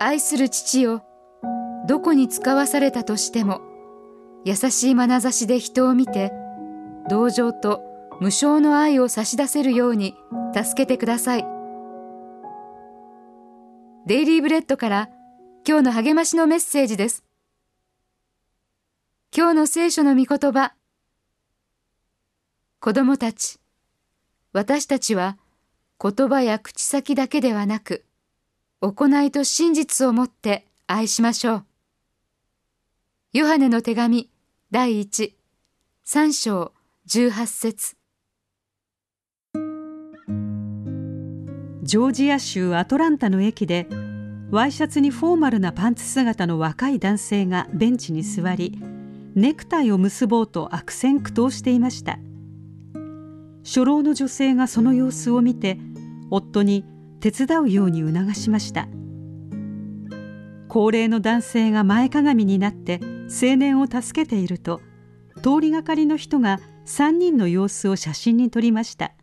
愛する父よどこに使わされたとしても優しい眼差しで人を見て同情と無償の愛を差し出せるように助けてください。デイリーブレッドから今日の励ましのメッセージです。今日の聖書の御言葉。子供たち私たちは言葉や口先だけではなく行いと真実をもって愛しましょう。ヨハネの手紙第一三章十八節ジョージア州アトランタの駅でワイシャツにフォーマルなパンツ姿の若い男性がベンチに座りネクタイを結ぼうと悪戦苦闘していました初老の女性がその様子を見て夫に手伝うように促しました。高齢の男性が前かがみになって青年を助けていると通りがかりの人が3人の様子を写真に撮りました。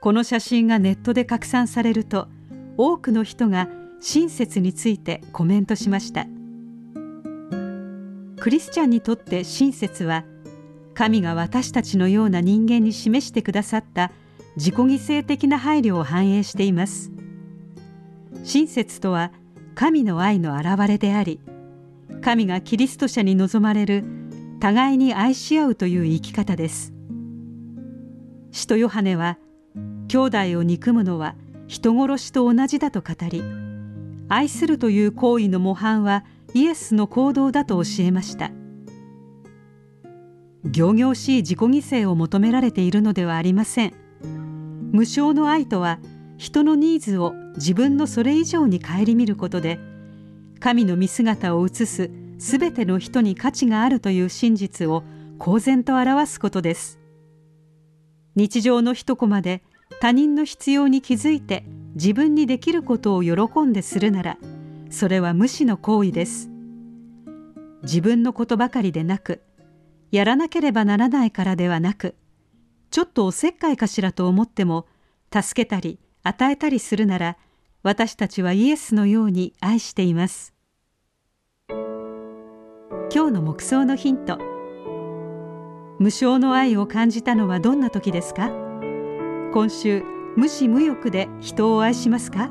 この写真がネットで拡散されると多くの人が親切についてコメントしました。クリスチャンにとって親切は神が私たちのような人間に示してくださった自己犠牲的な配慮を反映しています。親切とは神の愛の表れであり神がキリスト者に望まれる互いに愛し合うという生き方です。使徒ヨハネは兄弟を憎むのは人殺しと同じだと語り愛するという行為の模範はイエスの行動だと教えました。仰々しい自己犠牲を求められているのではありません。無償の愛とは人のニーズを自分のそれ以上に顧みることで神の見姿を映すすべての人に価値があるという真実を公然と表すことです。日常の一コマで他人の必要に気づいて自分にできることを喜んでするならそれは無視の行為です。自分のことばかりでなくやらなければならないからではなくちょっとおせっかいかしらと思っても助けたり与えたりするなら私たちはイエスのように愛しています。今日の目想のヒント。無償の愛を感じたのはどんな時ですか？今週無視無欲で人を愛しますか？